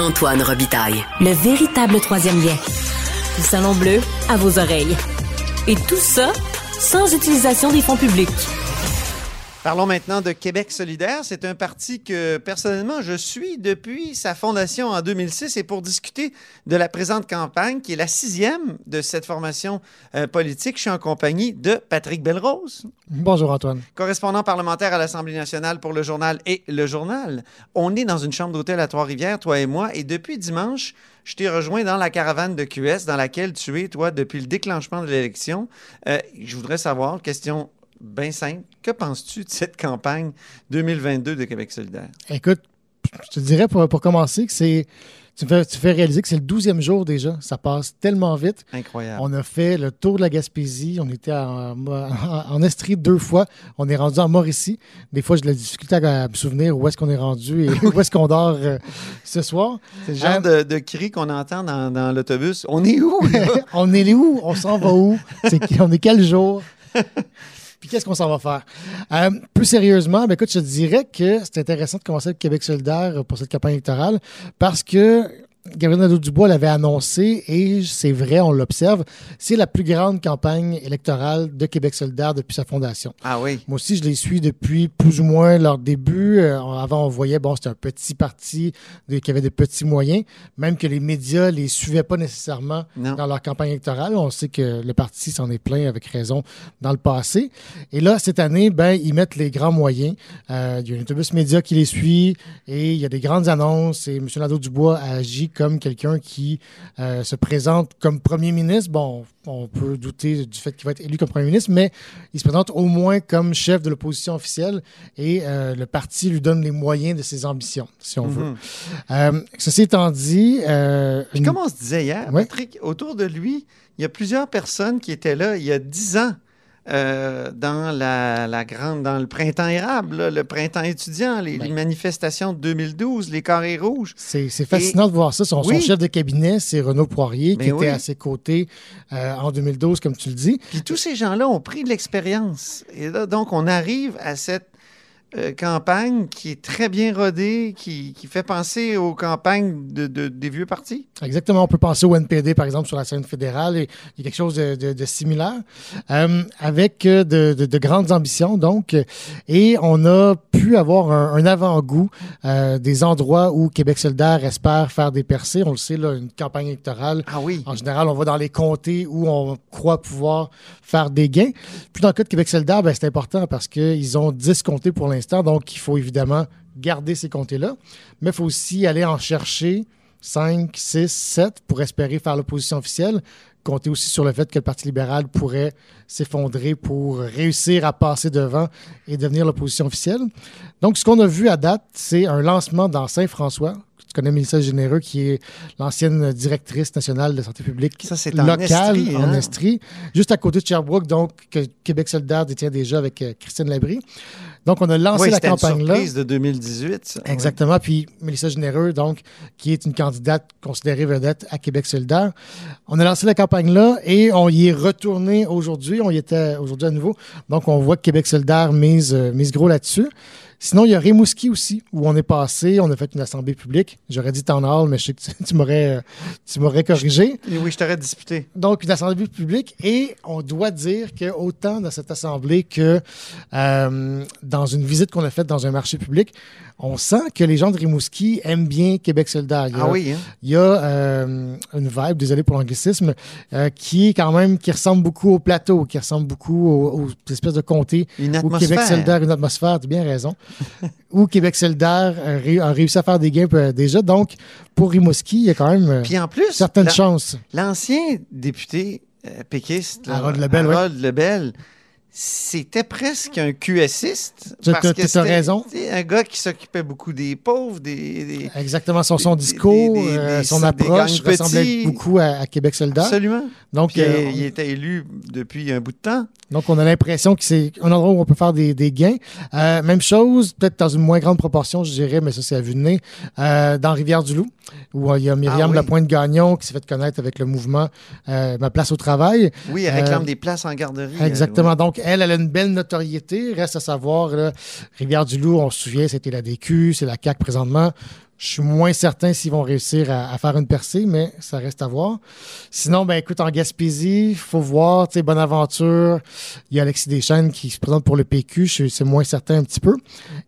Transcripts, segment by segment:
Antoine Robitaille. Le véritable troisième lien. Le Salon Bleu à vos oreilles. Et tout ça sans utilisation des fonds publics. Parlons maintenant de Québec solidaire. C'est un parti que personnellement je suis depuis sa fondation en 2006 et pour discuter de la présente campagne, qui est la sixième de cette formation euh, politique, je suis en compagnie de Patrick Belrose. Bonjour Antoine. Correspondant parlementaire à l'Assemblée nationale pour le journal et le journal. On est dans une chambre d'hôtel à Trois-Rivières, toi et moi, et depuis dimanche, je t'ai rejoint dans la caravane de QS dans laquelle tu es, toi, depuis le déclenchement de l'élection. Euh, je voudrais savoir, question bien simple. Que penses-tu de cette campagne 2022 de Québec solidaire? Écoute, je te dirais pour, pour commencer que c'est. Tu fais, tu fais réaliser que c'est le douzième jour déjà. Ça passe tellement vite. Incroyable. On a fait le tour de la Gaspésie. On était en, en, en Estrie deux fois. On est rendu en Mauricie. Des fois, j'ai de la difficulté à me souvenir où est-ce qu'on est rendu et où est-ce qu'on dort euh, ce soir. C'est le genre de, de cri qu'on entend dans, dans l'autobus. On est où? on est où? On s'en va où? C'est- on est quel jour? Puis qu'est-ce qu'on s'en va faire? Euh, plus sérieusement, ben écoute, je dirais que c'est intéressant de commencer avec Québec solidaire pour cette campagne électorale parce que Gabriel Nadeau-Dubois l'avait annoncé et c'est vrai, on l'observe, c'est la plus grande campagne électorale de Québec solidaire depuis sa fondation. Ah oui. Moi aussi, je les suis depuis plus ou moins leur début. Euh, avant, on voyait, bon, c'était un petit parti de- qui avait des petits moyens, même que les médias les suivaient pas nécessairement Non. dans leur campagne électorale. On sait que le parti s'en est plein avec raison dans le passé. Et là, cette année, ben, ils mettent les grands moyens. Euh, il y a un autobus média qui les suit et il y a des grandes annonces et M. Nadeau-Dubois agit comme quelqu'un qui euh, se présente comme premier ministre. Bon, on peut douter du fait qu'il va être élu comme premier ministre, mais il se présente au moins comme chef de l'opposition officielle et euh, le parti lui donne les moyens de ses ambitions, si on veut. Mhm. Euh, ceci étant dit, Puis une- comme on se disait hier, Ouais. Patrick, autour de lui, il y a plusieurs personnes qui étaient là il y a dix ans euh, dans la, la grande, dans le printemps érable, là, le printemps étudiant, les, Ben. les manifestations de 2012, les carrés rouges. C'est c'est fascinant de voir ça. Son, chef de cabinet, c'est Renaud Poirier, Ben qui était à ses côtés euh, en 2012, comme tu le dis. Puis tous ces gens-là ont pris de l'expérience. Et là, donc, on arrive à cette euh, campagne qui est très bien rodée, qui, qui fait penser aux campagnes de, de- des vieux partis? Exactement. On peut penser au NPD, par exemple, sur la scène fédérale. Et il y a quelque chose de, de- similaire, euh, avec euh, de, de- de grandes ambitions, donc. Et on a pu avoir un, un avant-goût euh, des endroits où Québec solidaire espère faire des percées. On le sait, là, une campagne électorale, Ah oui. En général, on va dans les comtés où on croit pouvoir faire des gains. Puis dans le cas de Québec solidaire, ben, c'est important parce qu'ils ont 10 comtés pour l'instant, donc il faut évidemment garder ces comtés-là. Mais il faut aussi aller en chercher 5, 6, 7 pour espérer faire l'opposition officielle. Compter aussi sur le fait que le Parti libéral pourrait s'effondrer pour réussir à passer devant et devenir l'opposition officielle. Donc, ce qu'on a vu à date, c'est un lancement dans Saint-François. Tu connais Mélissa Généreux, qui est l'ancienne directrice nationale de santé publique Ça, c'est en locale en hein? Estrie, juste à côté de Sherbrooke, donc que Québec solidaire détient déjà avec euh, Christine Labrie. Donc, on a lancé Oui, la c'était une campagne-là. surprise de 2018. ça. Exactement. Puis Mélissa Généreux, donc, qui est une candidate considérée vedette à Québec solidaire. On a lancé la campagne-là et on y est retourné aujourd'hui. On y était aujourd'hui à nouveau. Donc, on voit que Québec solidaire mise, euh, mise gros là-dessus. Sinon, il y a Rimouski aussi, où on est passé, on a fait une assemblée publique. J'aurais dit temps hall, mais je sais que tu, tu m'aurais, tu m'aurais corrigé. Oui, je t'aurais disputé. Donc, une assemblée publique. Et on doit dire que autant dans cette assemblée que euh, dans une visite qu'on a faite dans un marché public, on sent que les gens de Rimouski aiment bien Québec solidaire. Il y a, Ah oui, hein? il y a euh, une vibe, désolé pour l'anglicisme, euh, qui est quand même, qui ressemble beaucoup au plateau, qui ressemble beaucoup aux, aux espèces de comtés. Québec solidaire, une atmosphère, tu as bien raison, où Québec solidaire a, ré- a réussi à faire des gains euh, déjà. Donc, pour Rimouski, il y a quand même euh, Puis en plus, certaines chances. l'ancien député euh, péquiste, là, Harold Lebel, oui. Harold Lebel, c'était presque un QSiste. Tu- as raison. Un gars qui s'occupait beaucoup des pauvres, des. des- Exactement, son, son discours, des- des- euh, son approche ressemblait petits. beaucoup à, à Québec solidaire. Absolument. Donc, Puis, euh, euh, il était élu depuis un bout de temps. Donc, on a l'impression que c'est un endroit où on peut faire des, gains. Euh, même chose, peut-être dans une moins grande proportion, je dirais, mais ça, c'est à vue de nez, dans Rivière-du-Loup, où il y a Myriam Ah oui. Lapointe-Gagnon qui s'est fait connaître avec le mouvement Ma place au travail. Oui, elle réclame des places en garderie. elle, Exactement. Donc, elle, a une belle notoriété. Reste à savoir, Rivière-du-Loup, on se souvient, c'était la DQ, c'est la CAQ présentement. Je suis moins certain s'ils vont réussir à, à faire une percée, mais ça reste à voir. Sinon, ben écoute, en Gaspésie, il faut voir, tu sais, Bonaventure, il y a Alexis Deschênes qui se présente pour le PQ, je suis- c'est moins certain un petit peu.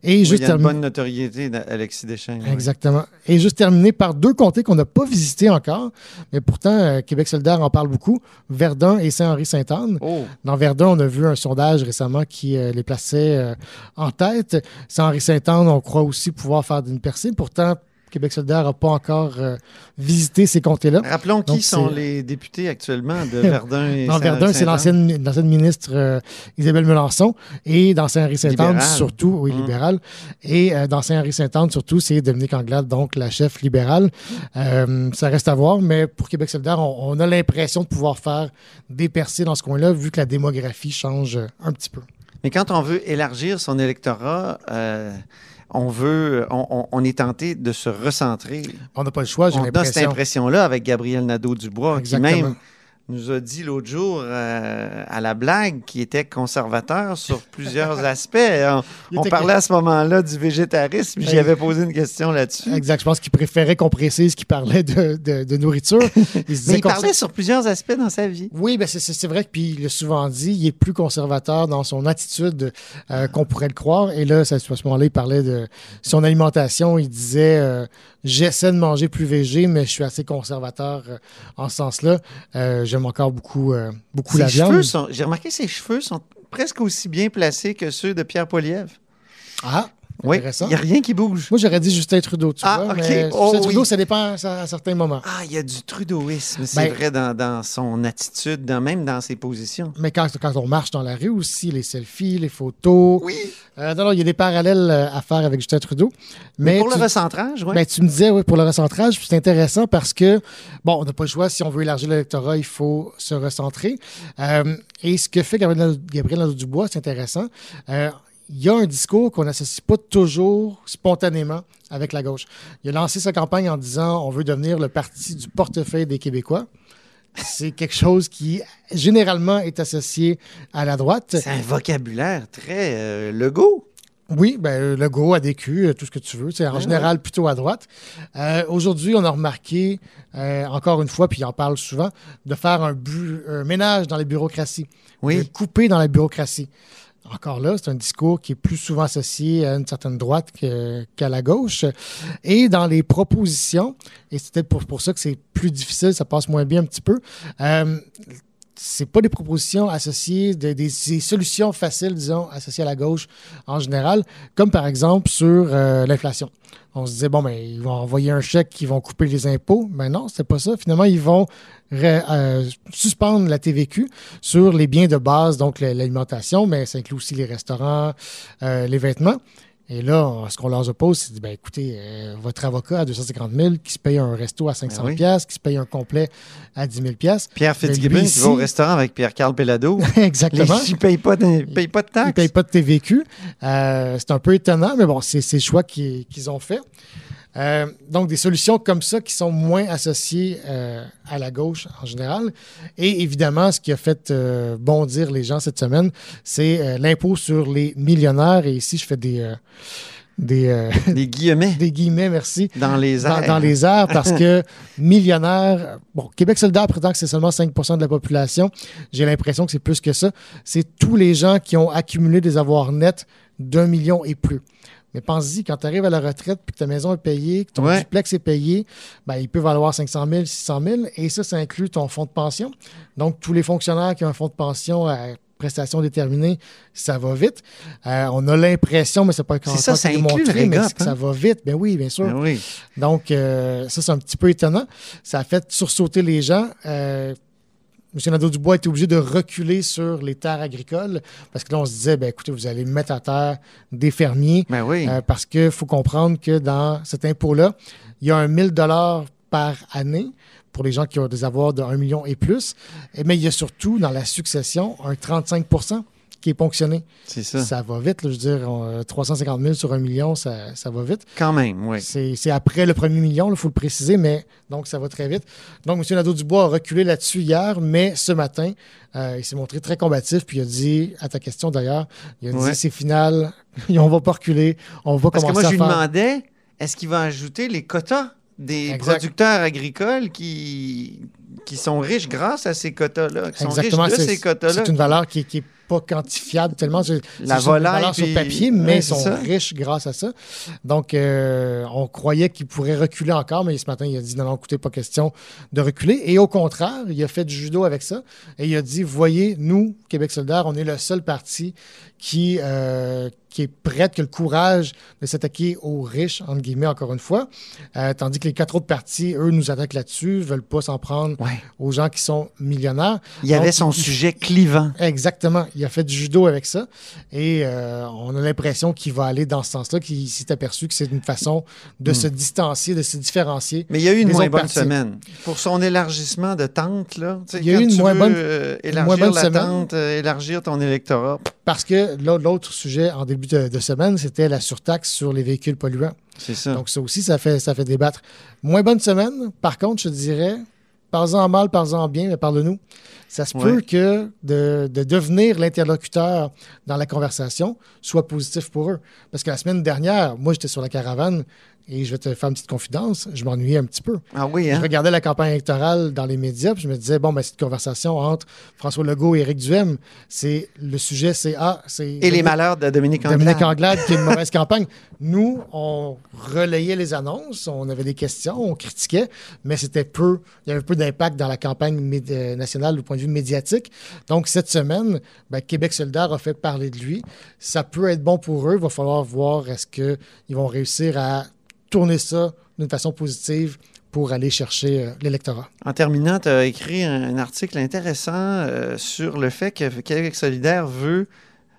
Et Oui, juste il y a une terminer- bonne notoriété d'Alexis Deschênes. oui. Exactement. Et juste terminer par deux comtés qu'on n'a pas visités encore, mais pourtant, euh, Québec solidaire en parle beaucoup, Verdun et Saint-Henri-Sainte-Anne. Oh, Dans Verdun, on a vu un sondage récemment qui euh, les plaçait euh, en tête. Saint-Henri-Sainte-Anne, on croit aussi pouvoir faire d'une percée. Pourtant, Québec solidaire n'a pas encore euh, visité ces comtés-là. rappelons qui sont les députés actuellement de Verdun et Dans Verdun, c'est l'ancienne l'ancienne ministre euh, Isabelle Melançon. Et dans Saint-Henri-Sainte-Anne, Libérale. surtout, oui, Mm. libéral. Et euh, dans Saint-Henri-Sainte-Anne, surtout, c'est Dominique Anglade, donc la chef libérale. Ça reste à voir, mais pour Québec solidaire, on, on a l'impression de pouvoir faire des percées dans ce coin-là, vu que la démographie change un petit peu. Mais quand on veut élargir son électorat, euh, on veut, on, est tenté de se recentrer. On n'a pas le choix, j'ai On a cette impression-là avec Gabriel Nadeau-Dubois, qui même nous a dit l'autre jour euh, à la blague qu'il était conservateur sur plusieurs aspects. On, Il on parlait à ce moment-là du végétarisme. J'y Ex- avais posé une question là-dessus. Exact. Je pense qu'il préférait qu'on précise qu'il parlait de, de- de nourriture. Il Mais il parlait sur plusieurs aspects dans sa vie. Oui, ben c'est- vrai que puis il l'a souvent dit, il est plus conservateur dans son attitude euh, qu'on pourrait le croire. Et là, à ce moment-là, il parlait de son alimentation. Il disait euh, j'essaie de manger plus végé, mais je suis assez conservateur en ce sens-là. J'aime encore beaucoup, euh, beaucoup Ses la viande. j'ai remarqué ses cheveux sont presque aussi bien placés que ceux de Pierre Poilievre. Ah, Oui, il n'y a rien qui bouge. moi j'aurais dit Justin Trudeau, tu Ah, vois. Mais Oh, Justin Trudeau, oui. ça dépend à, à certains moments. Ah, il y a du trudeauisme, c'est Ben- vrai, dans, dans son attitude, dans, même dans ses positions. Mais quand, quand on marche dans la rue aussi, les selfies, les photos. Oui. Euh, non, non, il y a des parallèles euh, à faire avec Justin Trudeau. Mais, Mais, pour tu- le recentrage, oui. Ben, tu me disais, oui, pour le recentrage, c'est intéressant parce que, bon, on n'a pas le choix. Si on veut élargir l'électorat, il faut se recentrer. Euh, et ce que fait Gabriel, Gabriel Nadeau-Dubois, c'est intéressant. Euh, il y a un discours qu'on n'associe pas toujours spontanément avec la gauche. Il a lancé sa campagne en disant on veut devenir le parti du portefeuille des Québécois. C'est quelque chose qui, généralement, est associé à la droite. c'est un vocabulaire très euh, Legault. Oui, ben, le go, ADQ, euh, tout ce que tu veux. C'est en Ouais, général plutôt à droite. Euh, Aujourd'hui, on a remarqué, euh, encore une fois, puis il en parle souvent, de faire un, bu- un ménage dans les bureaucraties. De couper dans la bureaucratie. Encore là, c'est un discours qui est plus souvent associé à une certaine droite qu'à la gauche. Et dans les propositions, et c'est peut-être pour, pour ça que c'est plus difficile, ça passe moins bien un petit peu, euh, c'est pas des propositions associées, des, solutions faciles, disons, associées à la gauche en général, comme par exemple sur euh, l'inflation. On se disait, bon, ben, ils vont envoyer un chèque, ils vont couper les impôts. Mais non, c'est pas ça. Finalement, ils vont euh, suspendre la TVQ sur les biens de base, donc la- l'alimentation, mais ça inclut aussi les restaurants, euh, les vêtements. Et là, ce qu'on leur oppose, c'est ben, écoutez, euh, votre avocat à 250 000 qui se paye un resto à 500 Ben oui. pièces, qui se paye un complet à 10 000 pièces. Pierre lui, Fitzgibbon qui va au restaurant avec Pierre-Carl Pellado. Les Exactement. ne payent pas de, pas de Ils ne taxes. payent pas de TVQ. Euh, c'est un peu étonnant, mais bon, c'est le choix qu'ils qu'ils ont fait. Euh, donc, des solutions comme ça qui sont moins associées euh, à la gauche en général. Et évidemment, ce qui a fait euh, bondir les gens cette semaine, c'est l'impôt sur les millionnaires. Et ici, je fais des, des, Des guillemets des guillemets, merci dans les dans, airs. dans les airs parce que millionnaire, bon, Québec solidaire prétend que c'est seulement 5 de la population. J'ai l'impression que c'est plus que ça. C'est tous les gens qui ont accumulé des avoirs nets d'un million et plus. Mais pense-y, quand tu arrives à la retraite puis que ta maison est payée, que ton Ouais. duplex est payé, ben, il peut valoir 500 000, 600 000 et ça, ça inclut ton fonds de pension. Donc, tous les fonctionnaires qui ont un fonds de pension à prestations déterminées, ça va vite. Euh, on a l'impression, mais c'est pas encore ça, mais que ça hein? va vite. Ben oui, bien sûr. Ben oui. Donc, euh, ça, c'est un petit peu étonnant. Ça a fait sursauter les gens. Euh, M. Nadeau-Dubois était obligé de reculer sur les terres agricoles parce que là, on se disait, ben, écoutez, vous allez mettre à terre des fermiers Ben oui. euh, parce qu'il faut comprendre que dans cet impôt-là, il y a un 1000 dollars par année pour les gens qui ont des avoirs de 1 million et plus. Mais il y a surtout, dans la succession, un 35 qui est ponctionné. c'est ça. Ça va vite. là. je veux dire, on- 350 000 sur 1 million, ça, ça va vite. Quand même, oui. C'est après le premier million, il faut le préciser, mais donc ça va très vite. Donc, M. Nadeau-Dubois a reculé là-dessus hier, mais ce matin, euh, il s'est montré très combatif, puis il a dit, à ta question d'ailleurs, il a Ouais. dit c'est final, on va pas reculer, on va Parce que moi, je lui faire... demandais est-ce qu'il va ajouter les quotas des Exact. producteurs agricoles qui, qui sont riches grâce à ces quotas-là, qui sont Exactement, riches de c'est ces quotas-là? c'est une valeur qui n'est pas quantifiable tellement. C'est La volaille, sur puis- papier, mais c'est sont ça. riches grâce à ça. Donc, euh, on croyait qu'il pourrait reculer encore, mais ce matin, il a dit non, non, écoutez, pas question de reculer. Et au contraire, il a fait du judo avec ça. Et il a dit, voyez, nous, Québec solidaire, on est le seul parti qui, euh, qui est prête, qui a le courage de s'attaquer aux riches, entre guillemets, encore une fois. Euh, tandis que les quatre autres partis, eux, nous attaquent là-dessus, ne veulent pas s'en prendre Ouais. aux gens qui sont millionnaires. Il y avait Donc, son il- sujet clivant. Exactement. Il a fait du judo avec ça. Et euh, on a l'impression qu'il va aller dans ce sens-là, qu'il s'est aperçu que c'est une façon de se distancier, de se différencier. Mais il y a eu une moins bonne semaine. Pour son élargissement de tente, là. Il y a eu quand une moins veux, bonne- euh, élargir moins bonne la semaine. tente, euh, élargir ton électorat. Parce que l'autre sujet en début de, de semaine, c'était la surtaxe sur les véhicules polluants. C'est ça. Donc, ça aussi, ça fait, ça fait débattre. Moins bonne semaine. Par contre, je dirais, parle-en mal, parle-en bien, mais parle-nous. Ça se Ouais. peut que de, de devenir l'interlocuteur dans la conversation soit positif pour eux. Parce que la semaine dernière, moi, j'étais sur la caravane et je vais te faire une petite confidence, je m'ennuyais un petit peu. ah oui, Je hein? regardais la campagne électorale dans les médias, puis je me disais, bon, ben, cette conversation entre François Legault et Éric Duhem, c'est le sujet, c'est ah, c'est. Et les malheurs de Dominique Anglade. Dominique Anglade qui a une mauvaise campagne. Nous, on relayait les annonces, on avait des questions, on critiquait, mais c'était peu, il y avait peu d'impact dans la campagne euh, nationale du point de vue médiatique. Donc, cette semaine, ben, Québec solidaire a fait parler de lui. Ça peut être bon pour eux. Il va falloir voir est-ce qu'ils vont réussir à tourner ça d'une façon positive pour aller chercher euh, l'électorat. En terminant, tu as écrit un, article intéressant euh, sur le fait que Québec solidaire veut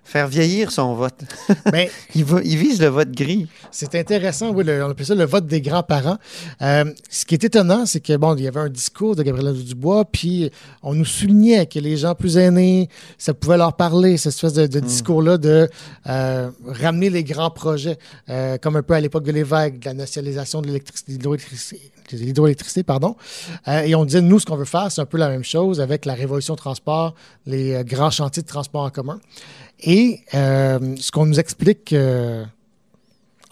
faire vieillir son vote. Ben, Il, va- il vise le vote gris. C'est intéressant, oui, le- on appelle ça le vote des grands-parents. Euh, ce qui est étonnant, c'est que bon, il y avait un discours de Gabriel Dubois, puis on nous soulignait que les gens plus aînés, ça pouvait leur parler, cette espèce de, de discours-là de euh, ramener les grands projets, euh, comme un peu à l'époque de l'évêque, de la nationalisation de l'hydroélectricité- pardon. Et on disait, nous, ce qu'on veut faire, c'est un peu la même chose avec la révolution transport, les grands chantiers de transport en commun. Et euh, ce qu'on nous explique euh,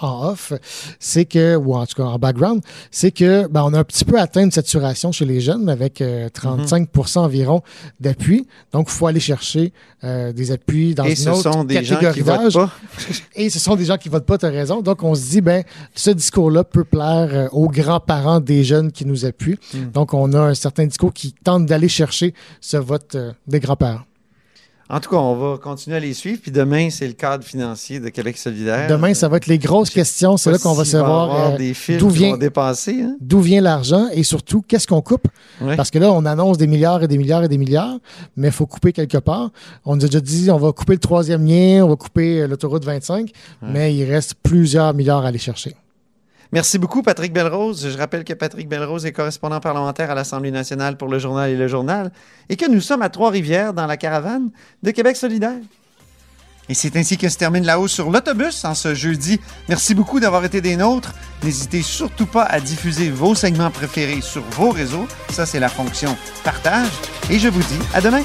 en off, c'est que, ou en tout cas en background, c'est que ben, on a un petit peu atteint une saturation chez les jeunes avec euh, 35% environ d'appui. Donc, il faut aller chercher euh, des appuis dans Et une ce autre sont des gens qui votent d'âge. pas. Et ce sont des gens qui votent pas, tu as raison. Donc, on se dit, ben, ce discours-là peut plaire euh, aux grands-parents des jeunes qui nous appuient. Hmm. Donc, on a un certain discours qui tente d'aller chercher ce vote des grands-parents. En tout cas, on va continuer à les suivre. Puis demain, c'est le cadre financier de Québec solidaire. Demain, ça va être les grosses questions. C'est là qu'on va savoir avoir euh, d'où vient- hein? d'où vient l'argent et surtout qu'est-ce qu'on coupe? Ouais. Parce que là, on annonce des milliards et des milliards et des milliards, mais il faut couper quelque part. On nous a déjà dit on va couper le troisième lien, on va couper euh, l'autoroute 25, mais il reste plusieurs milliards à aller chercher. Merci beaucoup, Patrick Belrose. Je rappelle que Patrick Belrose est correspondant parlementaire à l'Assemblée nationale pour le journal et le journal et que nous sommes à Trois-Rivières dans la caravane de Québec solidaire. Et c'est ainsi que se termine la hausse sur l'autobus en ce jeudi. Merci beaucoup d'avoir été des nôtres. N'hésitez surtout pas à diffuser vos segments préférés sur vos réseaux. Ça, c'est la fonction partage. Et je vous dis à demain.